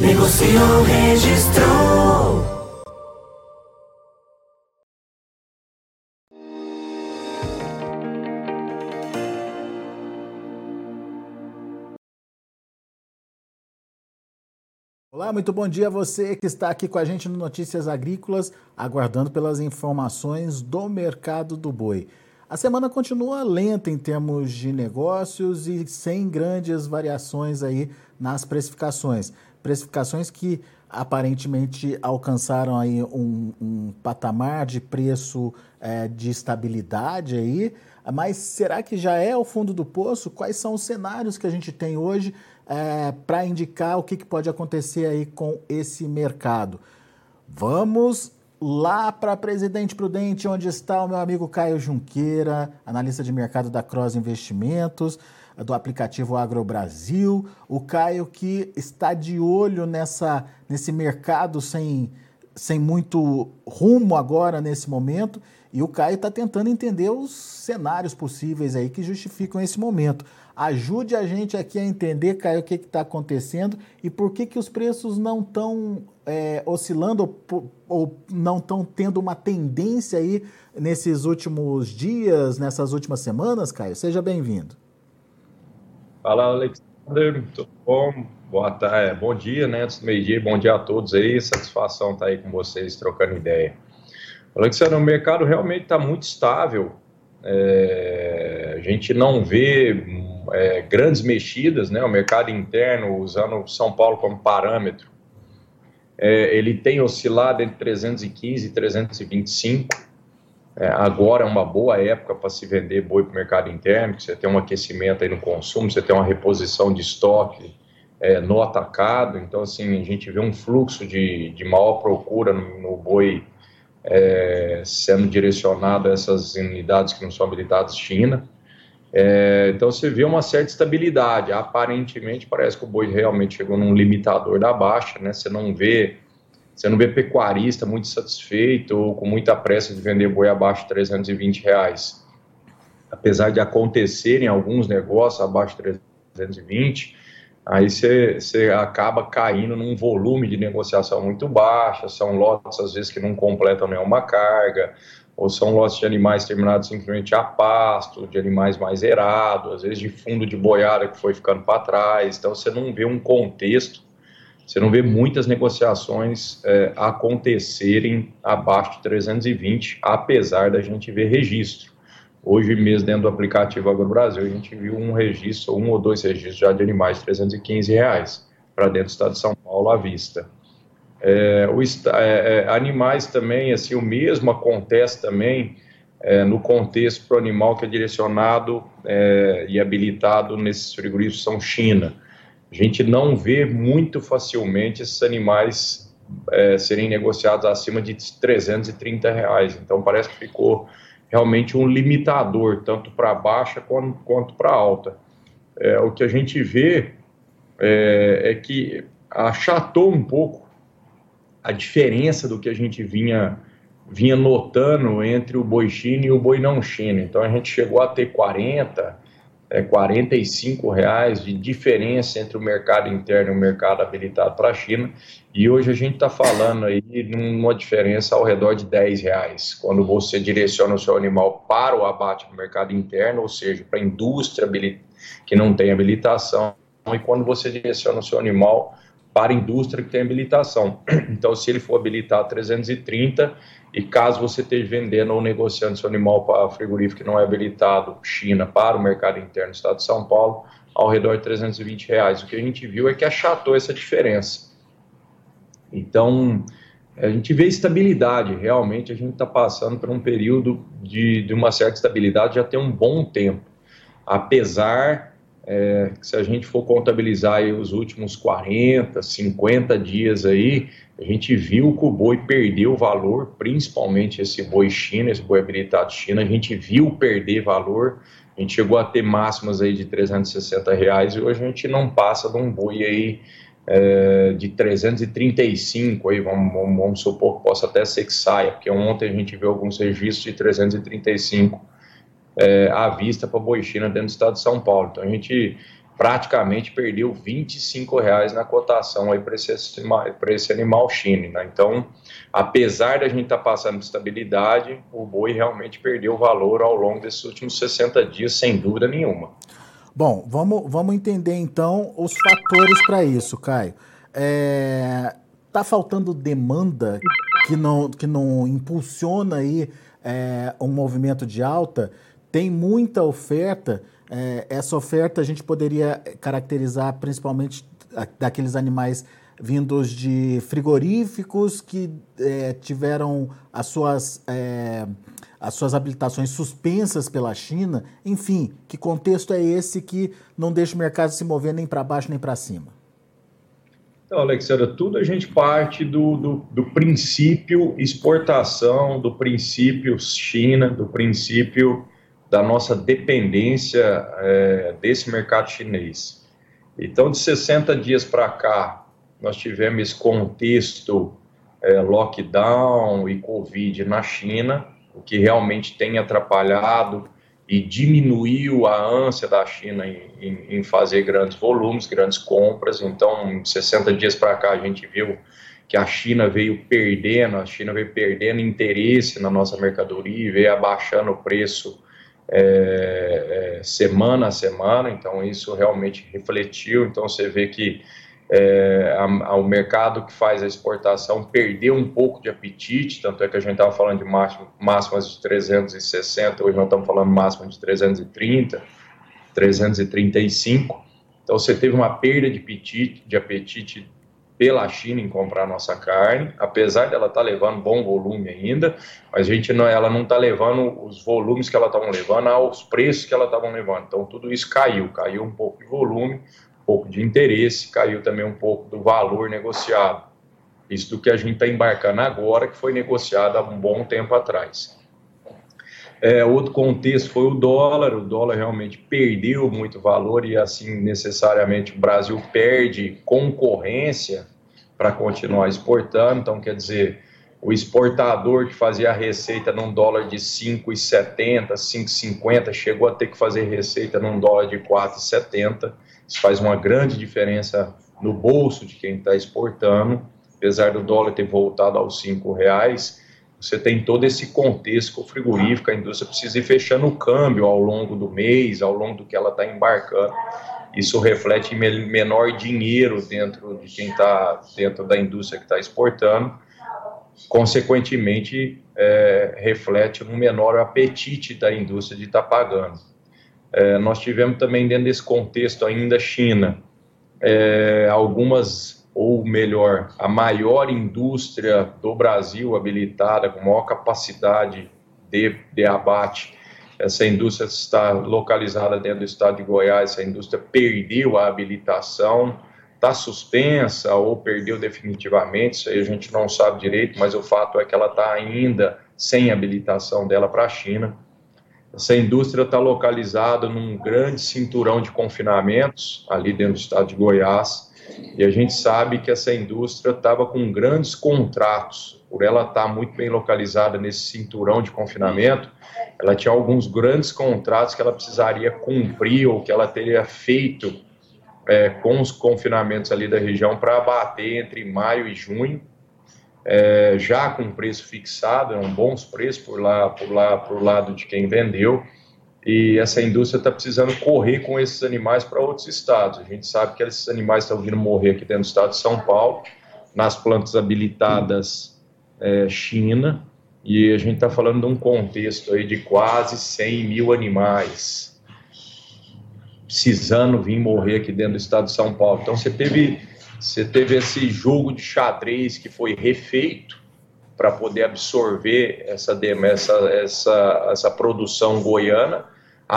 Negociou, registrou. Olá, muito bom dia a você que está aqui com a gente no Notícias Agrícolas, aguardando pelas informações do mercado do boi. A semana continua lenta em termos de negócios e sem grandes variações aí nas precificações. Precificações que aparentemente alcançaram aí um, um patamar de preço é, de estabilidade aí, mas será que já é o fundo do poço? Quais são os cenários que a gente tem hoje é, para indicar o que, que pode acontecer aí com esse mercado? Vamos lá para Presidente Prudente, onde está o meu amigo Caio Junqueira, analista de mercado da Cross Investimentos, do aplicativo Agro Brasil. O Caio que está de olho nessa, nesse mercado sem, sem muito rumo agora nesse momento. E o Caio está tentando entender os cenários possíveis aí que justificam esse momento. Ajude a gente aqui a entender, Caio, o que está acontecendo e por que, que os preços não estão é, oscilando ou, ou não estão tendo uma tendência aí nesses últimos dias, nessas últimas semanas, Caio? Seja bem-vindo. Fala, Alexander, tudo bom? Boa tarde, bom dia, né? Antes do meio-dia, bom dia a todos aí. Satisfação estar tá aí com vocês trocando ideia. Alexandre, o mercado realmente está muito estável. É, a gente não vê é, grandes mexidas, né? O mercado interno, usando São Paulo como parâmetro, é, ele tem oscilado entre 315 e 325. É, agora é uma boa época para se vender boi para o mercado interno, você tem um aquecimento aí no consumo, você tem uma reposição de estoque é, no atacado, então assim, a gente vê um fluxo de, de maior procura no, no boi é, sendo direcionado a essas unidades que não são habilitadas China. É, então você vê uma certa estabilidade. Aparentemente parece que o boi realmente chegou num limitador da baixa, né? Você não vê, você não vê pecuarista muito satisfeito ou com muita pressa de vender boi abaixo de 320 reais. Apesar de acontecerem alguns negócios abaixo de 320, aí você, você acaba caindo num volume de negociação muito baixo, são lotes às vezes que não completam nenhuma carga, ou são lotes de animais terminados simplesmente a pasto, de animais mais erados, às vezes de fundo de boiada que foi ficando para trás. Então você não vê um contexto, você não vê muitas negociações é, acontecerem abaixo de 320, apesar da gente ver registro. Hoje mesmo, dentro do aplicativo Agro Brasil, a gente viu um registro, um ou dois registros já de animais de 315 reais para dentro do estado de São Paulo à vista. É, o, é, é, animais também, assim, o mesmo acontece também é, no contexto para o animal que é direcionado é, e habilitado nesses frigoríficos são China. A gente não vê muito facilmente esses animais é, serem negociados acima de 330 reais. Então parece que ficou realmente um limitador, tanto para baixa quanto, quanto para alta. o que a gente vê é que achatou um pouco a diferença do que a gente vinha vinha notando entre o boi China e o boi não China. Então a gente chegou a ter 40, é, 45 reais de diferença entre o mercado interno e o mercado habilitado para a China. E hoje a gente está falando aí numa diferença ao redor de 10 reais. Quando você direciona o seu animal para o abate no mercado interno, ou seja, para a indústria que não tem habilitação, e quando você direciona o seu animal para a indústria que tem habilitação. Então, se ele for habilitar 330 e caso você esteja vendendo ou negociando seu animal para frigorífico que não é habilitado, China, para o mercado interno do estado de São Paulo, ao redor de 320 reais. O que a gente viu é que achatou essa diferença. Então, a gente vê estabilidade, realmente a gente está passando por um período de, de uma certa estabilidade já tem um bom tempo, apesar é, se a gente for contabilizar os últimos 40, 50 dias aí, a gente viu que o boi perdeu valor, principalmente esse boi China, esse boi habilitado China, a gente viu perder valor, a gente chegou a ter máximas aí de 360 reais e hoje a gente não passa de um boi aí é, de 335, aí. Vamos, vamos, vamos, supor que possa até ser que saia, porque ontem a gente viu alguns registros de 335 é, à vista para boi China dentro do estado de São Paulo. Então a gente praticamente perdeu 25 reais na cotação aí para esse, esse animal China. Né? Então, apesar da gente estar tá passando por estabilidade, o boi realmente perdeu valor ao longo desses últimos 60 dias, sem dúvida nenhuma. Bom, vamos, vamos entender então os fatores para isso, Caio. É, tá faltando demanda que não, que não impulsiona aí é, um movimento de alta? Tem muita oferta. É, essa oferta a gente poderia caracterizar principalmente daqueles animais vindos de frigoríficos que é, tiveram as suas, é, as suas habilitações suspensas pela China. Enfim, que contexto é esse que não deixa o mercado se mover nem para baixo nem para cima? Então, Alexandra, tudo a gente parte do, do, do, princípio exportação, do princípio China, do princípio da nossa dependência é, desse mercado chinês. Então, de 60 dias para cá, nós tivemos esse contexto é, lockdown e Covid na China, o que realmente tem atrapalhado e diminuiu a ânsia da China em, em, em fazer grandes volumes, grandes compras. Então, 60 dias para cá, a gente viu que a China veio perdendo, a China veio perdendo interesse na nossa mercadoria veio abaixando o preço é, é, semana a semana, então isso realmente refletiu. Então você vê que é, a, a, o mercado que faz a exportação perdeu um pouco de apetite, tanto é que a gente estava falando de máximo, máximas de 360, hoje nós estamos falando máximo de 330, 335. Então você teve uma perda de apetite, de apetite pela China em comprar nossa carne, apesar dela estar tá levando bom volume ainda, mas a gente não, ela não está levando os volumes que ela estavam levando aos preços que ela estavam levando. Então tudo isso caiu, caiu um pouco de volume, pouco de interesse, caiu também um pouco do valor negociado. Isso do que a gente está embarcando agora, que foi negociado há um bom tempo atrás. É, outro contexto foi o dólar, o dólar realmente perdeu muito valor e assim necessariamente o Brasil perde concorrência para continuar exportando, então quer dizer, o exportador que fazia a receita num dólar de 5,70, 5,50, chegou a ter que fazer receita num dólar de 4,70, isso faz uma grande diferença no bolso de quem está exportando. Apesar do dólar ter voltado aos cinco reais, você tem todo esse contexto frigorífico, a indústria precisa ir fechando o câmbio ao longo do mês, ao longo do que ela está embarcando. Isso reflete menor dinheiro dentro de quem está dentro da indústria que está exportando. Consequentemente, é, reflete um menor apetite da indústria de estar tá pagando. É, nós tivemos também dentro desse contexto ainda China, é, algumas, ou melhor, a maior indústria do Brasil habilitada, com maior capacidade de, de abate. Essa indústria está localizada dentro do estado de Goiás, essa indústria perdeu a habilitação, está suspensa ou perdeu definitivamente, isso aí a gente não sabe direito, mas o fato é que ela está ainda sem habilitação dela para a China. Essa indústria está localizada num grande cinturão de confinamentos, ali dentro do estado de Goiás, e a gente sabe que essa indústria estava com grandes contratos, por ela estar tá muito bem localizada nesse cinturão de confinamento, ela tinha alguns grandes contratos que ela precisaria cumprir ou que ela teria feito é, com os confinamentos ali da região para abater entre maio e junho é, já com preço fixado, eram bons preços por lá, por lá, por lado de quem vendeu. E essa indústria está precisando correr com esses animais para outros estados. A gente sabe que esses animais estão vindo morrer aqui dentro do estado de São Paulo, nas plantas habilitadas é, China, e a gente está falando de um contexto aí de quase 100 mil animais precisando vir morrer aqui dentro do estado de São Paulo. Então você teve você teve esse jogo de xadrez que foi refeito para poder absorver essa, essa, essa, essa produção goiana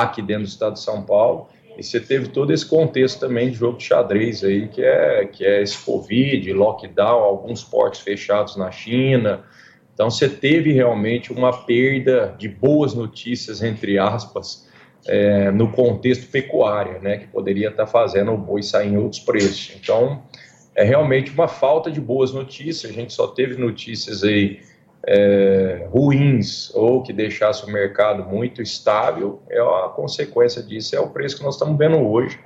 aqui dentro do estado de São Paulo. e você teve todo esse contexto também de jogo de xadrez aí, que é, que é esse Covid, lockdown, alguns portos fechados na China. Então, você teve realmente uma perda de boas notícias, entre aspas, é, no contexto pecuário, né, que poderia estar fazendo o boi sair em outros preços. Então, é realmente uma falta de boas notícias. A gente só teve notícias aí é, ruins ou que deixasse o mercado muito estável, é a consequência disso é o preço que nós estamos vendo hoje.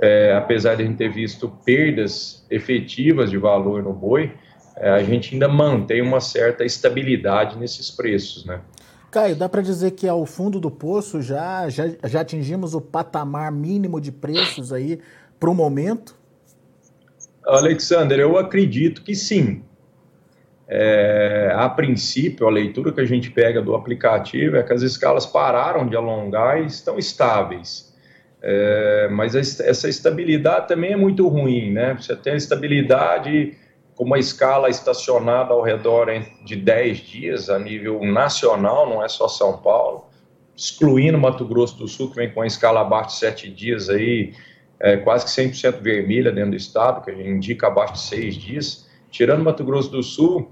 É, apesar de a gente ter visto perdas efetivas de valor no boi, é, a gente ainda mantém uma certa estabilidade nesses preços, né? Caio, dá para dizer que ao fundo do poço já, já, já atingimos o patamar mínimo de preços aí para o momento? Alexander, eu acredito que sim. É, a princípio, a leitura que a gente pega do aplicativo é que as escalas pararam de alongar e estão estáveis. É, mas essa estabilidade também é muito ruim, né? Você tem a estabilidade com uma escala estacionada ao redor de 10 dias a nível nacional, não é só São Paulo, excluindo Mato Grosso do Sul, que vem com a escala abaixo de 7 dias aí, é, quase que 100% vermelha dentro do estado, que indica abaixo de 6 dias. Tirando Mato Grosso do Sul,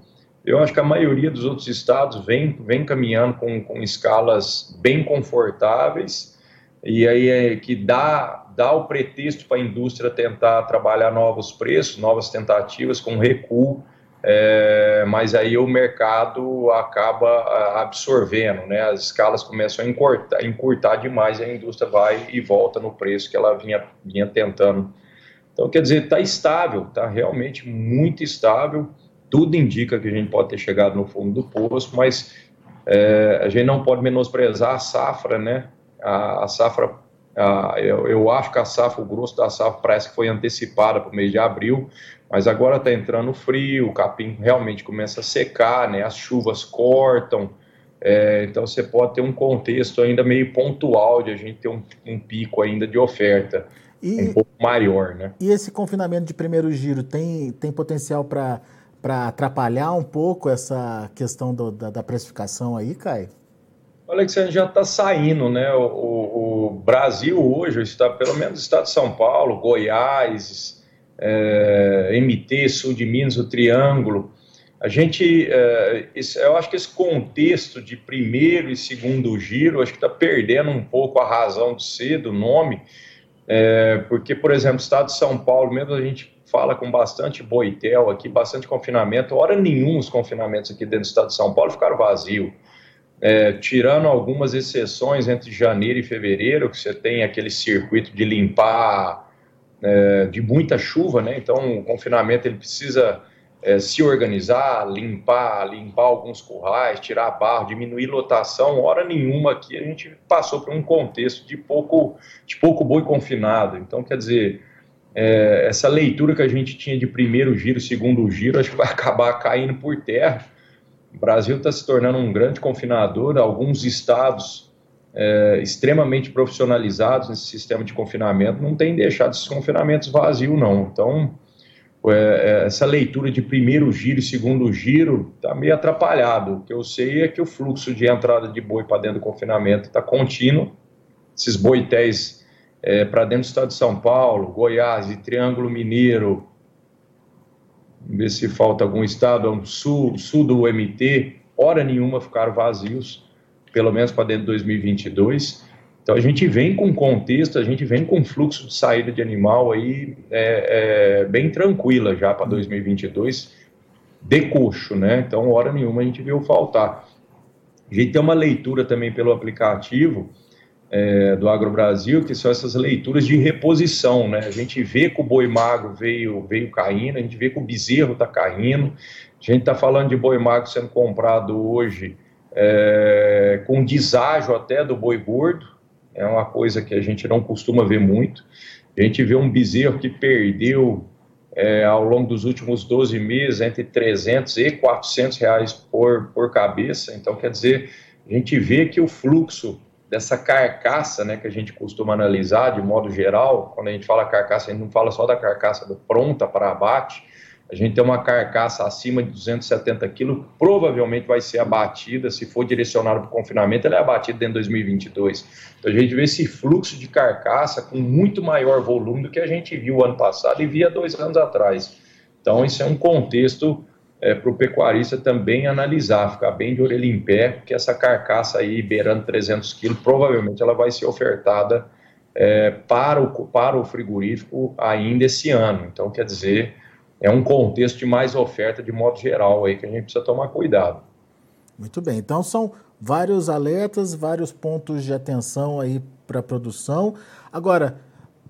eu acho que a maioria dos outros estados vem, vem caminhando com, com escalas bem confortáveis, e aí é que dá, dá o pretexto para a indústria tentar trabalhar novos preços, novas tentativas com recuo, é, mas aí o mercado acaba absorvendo, né? As escalas começam a encurtar, encurtar demais a indústria vai e volta no preço que ela vinha, vinha tentando. Então, quer dizer, está estável, está realmente muito estável. Tudo indica que a gente pode ter chegado no fundo do poço, mas é, a gente não pode menosprezar a safra, né? A, a safra eu, eu, acho que a safra, o grosso da safra parece que foi antecipada para o mês de abril, mas agora está entrando frio, o capim realmente começa a secar, né? As chuvas cortam, é, então você pode ter um contexto ainda meio pontual de a gente ter um, um pico ainda de oferta e, um pouco maior, né? E esse confinamento de primeiro giro tem, tem potencial para para atrapalhar um pouco essa questão do, da, da precificação aí, Caio? O Alexandre já está saindo, né? O, o, o, Brasil hoje está, pelo menos o estado de São Paulo, Goiás, é, MT, Sul de Minas, o Triângulo. A gente, é, esse, eu acho que esse contexto de primeiro e segundo giro, acho que está perdendo um pouco a razão de ser do nome, é, porque, por exemplo, o estado de São Paulo, mesmo a gente fala com bastante boitel aqui, bastante confinamento, hora nenhum os confinamentos aqui dentro do estado de São Paulo ficaram vazios é, tirando algumas exceções entre janeiro e fevereiro, que você tem aquele circuito de limpar é, de muita chuva, né? Então o confinamento ele precisa é, se organizar, limpar, limpar alguns currais, tirar barro, diminuir lotação. Hora nenhuma aqui a gente passou por um contexto de pouco, de pouco boi confinado. Então, quer dizer, é, essa leitura que a gente tinha de primeiro giro, segundo giro, acho que vai acabar caindo por terra o Brasil está se tornando um grande confinador, alguns estados é, extremamente profissionalizados nesse sistema de confinamento não têm deixado esses confinamentos vazios, não. Então, é, é, essa leitura de primeiro giro e segundo giro está meio atrapalhado. O que eu sei é que o fluxo de entrada de boi para dentro do confinamento está contínuo. Esses boitéis é, para dentro do estado de São Paulo, Goiás e Triângulo Mineiro, ver se falta algum estado, sul, sul do MT, hora nenhuma ficaram vazios, pelo menos para dentro de 2022. Então a gente vem com contexto, a gente vem com fluxo de saída de animal aí é, é, bem tranquila já para 2022, de coxo, né? Então hora nenhuma a gente viu faltar. A gente tem uma leitura também pelo aplicativo, é, do Agro Brasil, que são essas leituras de reposição, né? A gente vê que o boi magro veio, veio caindo, a gente vê que o bezerro está caindo, a gente está falando de boi magro sendo comprado hoje é, com deságio até do boi gordo, é uma coisa que a gente não costuma ver muito. A gente vê um bezerro que perdeu é, ao longo dos últimos 12 meses entre 300 e 400 reais por, por cabeça, então quer dizer, a gente vê que o fluxo dessa carcaça, né, que a gente costuma analisar de modo geral, quando a gente fala carcaça, a gente não fala só da carcaça do pronta para abate, a gente tem uma carcaça acima de 270 quilos, provavelmente vai ser abatida, se for direcionada para o confinamento, ela é abatida de 2022. Então a gente vê esse fluxo de carcaça com muito maior volume do que a gente viu ano passado e via dois anos atrás. Então isso é um contexto é, para o pecuarista também analisar, ficar bem de orelha em pé, porque essa carcaça aí beirando 300 quilos, provavelmente ela vai ser ofertada é, para, o, para o frigorífico ainda esse ano. Então, quer dizer, é um contexto de mais oferta de modo geral aí que a gente precisa tomar cuidado. Muito bem, então são vários alertas, vários pontos de atenção aí para a produção. Agora,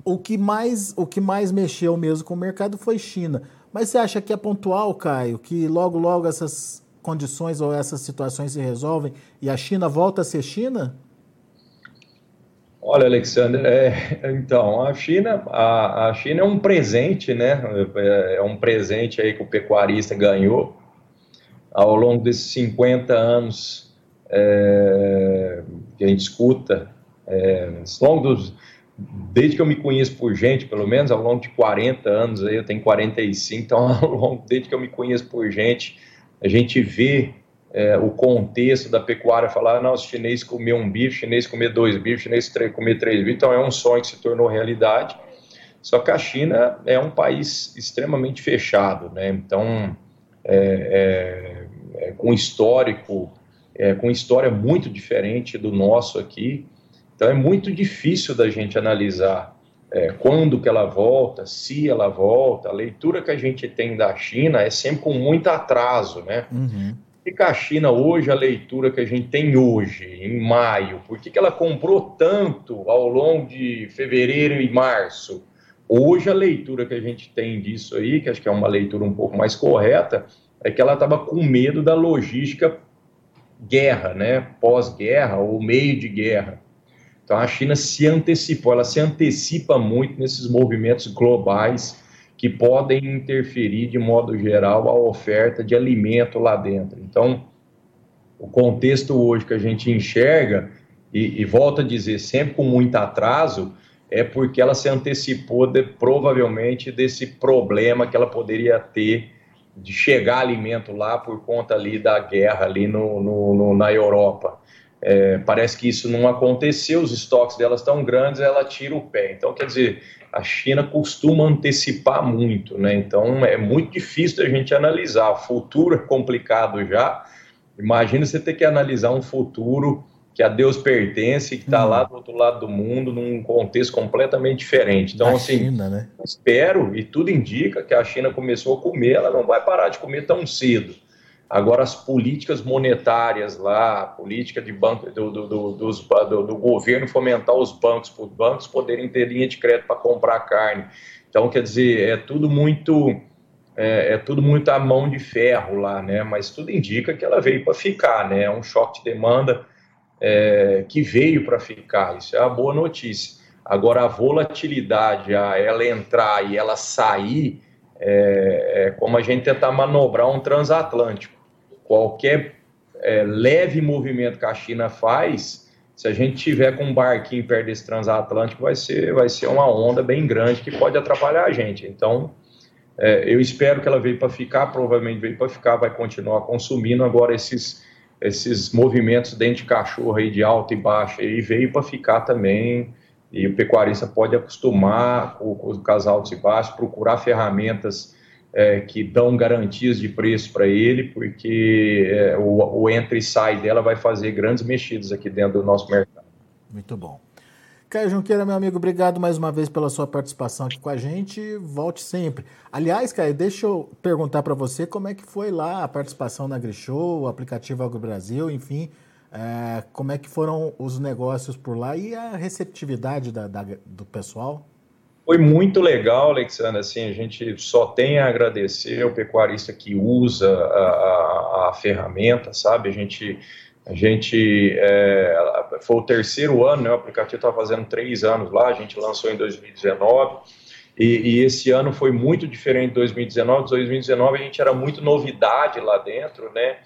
o que mais o que mais mexeu mesmo com o mercado foi China. Mas você acha que é pontual, Caio, que logo logo essas condições ou essas situações se resolvem e a China volta a ser China? Olha, Alexandre, é, então, a China, a, a, China é um presente, né? É, é um presente aí que o pecuarista ganhou ao longo desses 50 anos é, que a gente escuta, é, ao longo dos, desde que eu me conheço por gente, pelo menos ao longo de 40 anos, aí eu tenho 45, então ao longo, desde que eu me conheço por gente, a gente vê é, o contexto da pecuária, falar, não, se chinês comer um bife, chinês comer dois bifes, chinês comer três bifes, então é um sonho que se tornou realidade. Só que a China é um país extremamente fechado, né? Então, é, é, é com histórico, é, com história muito diferente do nosso aqui. Então, é muito difícil da gente analisar é, quando que ela volta, se ela volta. A leitura que a gente tem da China é sempre com muito atraso, né? Uhum que a China hoje, a leitura que a gente tem hoje, em maio, por que, que ela comprou tanto ao longo de fevereiro e março? Hoje a leitura que a gente tem disso aí, que acho que é uma leitura um pouco mais correta, é que ela estava com medo da logística guerra, né? Pós-guerra ou meio de guerra. Então a China se antecipou, ela se antecipa muito nesses movimentos globais que podem interferir de modo geral a oferta de alimento lá dentro. Então, o contexto hoje que a gente enxerga, e, e volta a dizer, sempre com muito atraso, é porque ela se antecipou de, provavelmente desse problema que ela poderia ter de chegar alimento lá por conta ali da guerra ali no, no, no na Europa. É, parece que isso não aconteceu, os estoques delas estão grandes, ela tira o pé. Então, quer dizer, a China costuma antecipar muito, né? Então é muito difícil a gente analisar. O futuro é complicado já. Imagina você ter que analisar um futuro que a Deus pertence, que está hum. lá do outro lado do mundo, num contexto completamente diferente. Então, assim, China, né? espero, e tudo indica que a China começou a comer, ela não vai parar de comer tão cedo. Agora, as políticas monetárias lá, a política de banco, do, do, do, dos, do, do governo fomentar os bancos, para os bancos poderem ter linha de crédito para comprar carne. Então, quer dizer, é tudo muito é, é, tudo muito à mão de ferro lá, né? Mas tudo indica que ela veio para ficar, né? É um choque de demanda é, que veio para ficar. Isso é uma boa notícia. Agora, a volatilidade, a ela entrar e ela sair, é, é como a gente tentar manobrar um transatlântico qualquer é, leve movimento que a China faz, se a gente tiver com um barquinho perto desse transatlântico, vai ser, vai ser uma onda bem grande que pode atrapalhar a gente. Então, é, eu espero que ela veio para ficar, provavelmente veio para ficar, vai continuar consumindo agora esses, esses movimentos dentro de cachorro aí de alta e baixa, e veio para ficar também. E o pecuarista pode acostumar com, com os altos e baixos, procurar ferramentas é, que dão garantias de preço para ele, porque é, o, o entra e sai dela vai fazer grandes mexidas aqui dentro do nosso mercado. Muito bom. Caio Junqueira, meu amigo, obrigado mais uma vez pela sua participação aqui com a gente. Volte sempre. Aliás, Caio, deixa eu perguntar para você como é que foi lá a participação na AgriShow, o aplicativo AgroBrasil, enfim, é, como é que foram os negócios por lá e a receptividade da, da, do pessoal? Foi muito legal, Alexandre. Assim, a gente só tem a agradecer ao pecuarista que usa a, a, a ferramenta, sabe? A gente, a gente é, foi o terceiro ano, né? O aplicativo está fazendo três anos lá. A gente lançou em 2019. E, e, esse ano foi muito diferente de 2019. 2019 a gente era muito novidade lá dentro, né?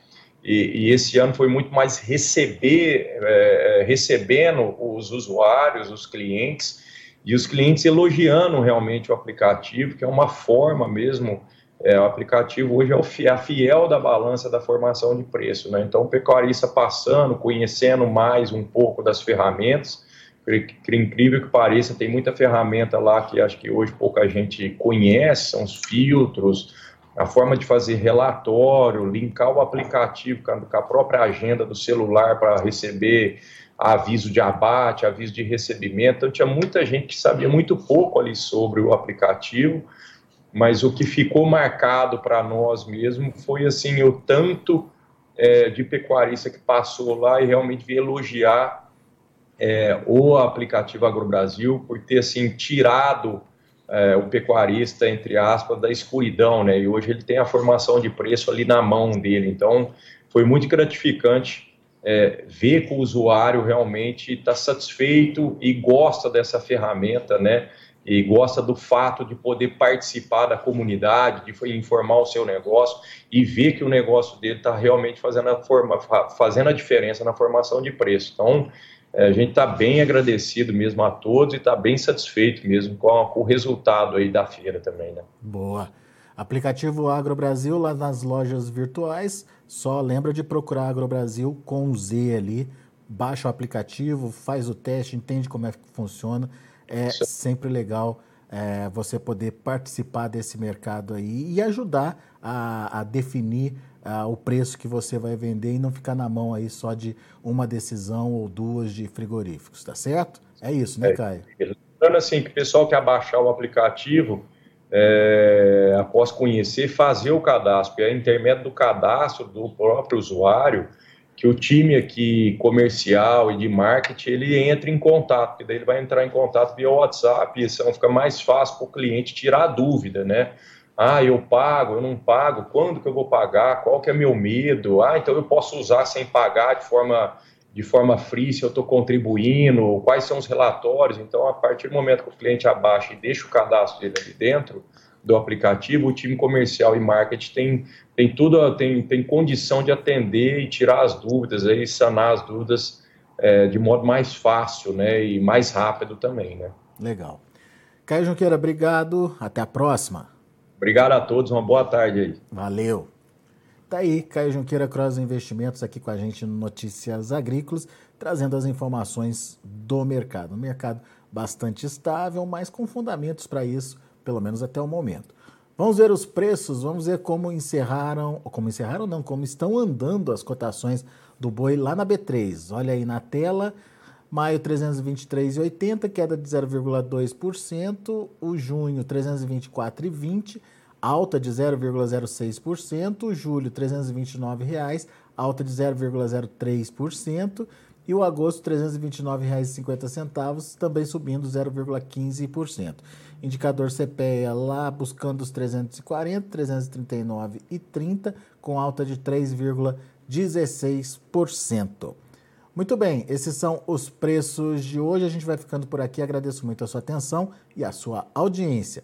E, e esse ano foi muito mais receber, é, é recebendo os usuários, os clientes, e os clientes elogiando realmente o aplicativo, que é uma forma mesmo é, o aplicativo hoje é a fiel da balança da formação de preço, né? Então, o pecuarista passando, conhecendo mais um pouco das ferramentas, que incrível que pareça, tem muita ferramenta lá que acho que hoje pouca gente conhece, são os filtros, a forma de fazer relatório, linkar o aplicativo com a própria agenda do celular para receber aviso de abate, aviso de recebimento. Então, tinha muita gente que sabia muito pouco ali sobre o aplicativo, mas o que ficou marcado para nós mesmo foi assim o tanto é, de pecuarista que passou lá e realmente veio elogiar é, o aplicativo AgroBrasil por ter assim tirado é, o pecuarista entre aspas da escuridão, né? E hoje ele tem a formação de preço ali na mão dele. Então foi muito gratificante é, ver que o usuário realmente está satisfeito e gosta dessa ferramenta, né? e gosta do fato de poder participar da comunidade, de informar o seu negócio e ver que o negócio dele está realmente fazendo a, forma, fazendo a diferença na formação de preço. Então, a gente está bem agradecido mesmo a todos e está bem satisfeito mesmo com, a, com, o resultado aí da feira também, né? Boa. Aplicativo Agro Brasil lá nas lojas virtuais, só lembra de procurar Agro Brasil com Z ali, baixa o aplicativo, faz o teste, entende como é que funciona é Isso. sempre legal é, você poder participar desse mercado aí e ajudar a, a definir uh, o preço que você vai vender e não ficar na mão aí só de uma decisão ou duas de frigoríficos, tá certo? É isso, né, é, Caio? Lembrando assim, que o pessoal que abaixar o aplicativo, é, após conhecer, fazer o cadastro, e é intermédio do cadastro do próprio usuário, que o time aqui comercial e de marketing ele entre em contato, porque daí ele vai entrar em contato via WhatsApp, e isso fica mais fácil para o cliente tirar a dúvida, né? Ah, eu pago, eu não pago, quando que eu vou pagar, qual que é meu medo? Ah, então eu posso usar sem pagar de forma de forma free se eu estou contribuindo, quais são os relatórios. Então, a partir do momento que o cliente abaixa e deixa o cadastro dele ali dentro, do aplicativo, o time comercial e marketing tem, tem tudo, tem, tem condição de atender e tirar as dúvidas, aí, sanar as dúvidas é, de modo mais fácil né, e mais rápido também. Né? Legal. Caio Junqueira, obrigado. Até a próxima. Obrigado a todos, uma boa tarde aí. Valeu. Tá aí, Caio Junqueira Cross Investimentos aqui com a gente no Notícias Agrícolas, trazendo as informações do mercado. Um mercado bastante estável, mas com fundamentos para isso pelo menos até o momento. Vamos ver os preços, vamos ver como encerraram, como encerraram não, como estão andando as cotações do boi lá na B3. Olha aí na tela, maio 323,80, queda de 0,2%, o junho 324,20, alta de 0,06%, julho R$ 329,00, alta de 0,03%, e o agosto R$ 329,50, também subindo 0,15%. Indicador CPEA lá buscando os 340, 339 e 30, com alta de 3,16%. Muito bem, esses são os preços de hoje. A gente vai ficando por aqui. Agradeço muito a sua atenção e a sua audiência.